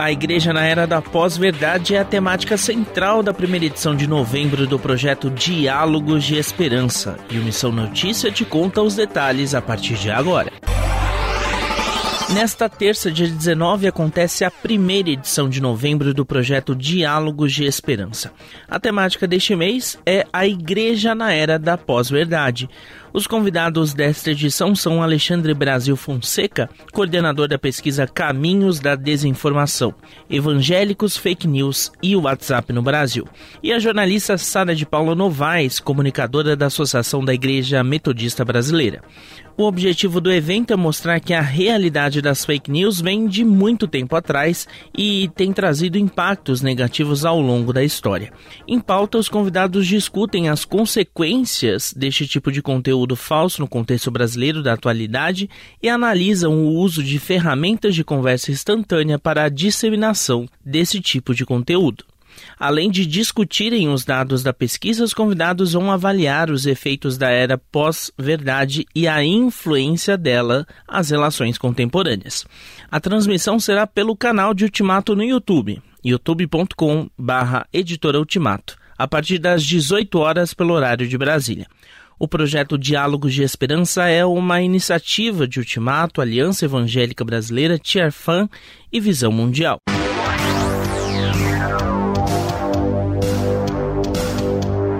A Igreja na Era da Pós-Verdade é a temática central da primeira edição de novembro do projeto Diálogos de Esperança. E o Missão Notícia te conta os detalhes a partir de agora. Nesta terça, dia 19, acontece a primeira edição de novembro do projeto Diálogos de Esperança. A temática deste mês é a Igreja na Era da Pós-Verdade. Os convidados desta edição são Alexandre Brasil Fonseca, coordenador da pesquisa Caminhos da Desinformação, Evangélicos, Fake News e WhatsApp no Brasil, e a jornalista Sara de Paula Novaes, comunicadora da Associação da Igreja Metodista Brasileira. O objetivo do evento é mostrar que a realidade das fake news vem de muito tempo atrás e tem trazido impactos negativos ao longo da história. Em pauta, os convidados discutem as consequências deste tipo de conteúdo falso no contexto brasileiro da atualidade e analisam o uso de ferramentas de conversa instantânea para a disseminação desse tipo de conteúdo. Além de discutirem os dados da pesquisa, os convidados vão avaliar os efeitos da era pós-verdade e a influência dela às relações contemporâneas. A transmissão será pelo canal de Ultimato no YouTube, youtube.com/barra editora Ultimato, a partir das 18 horas pelo horário de Brasília. O projeto Diálogos de Esperança é uma iniciativa de Ultimato, Aliança Evangélica Brasileira, Tiarfan e Visão Mundial.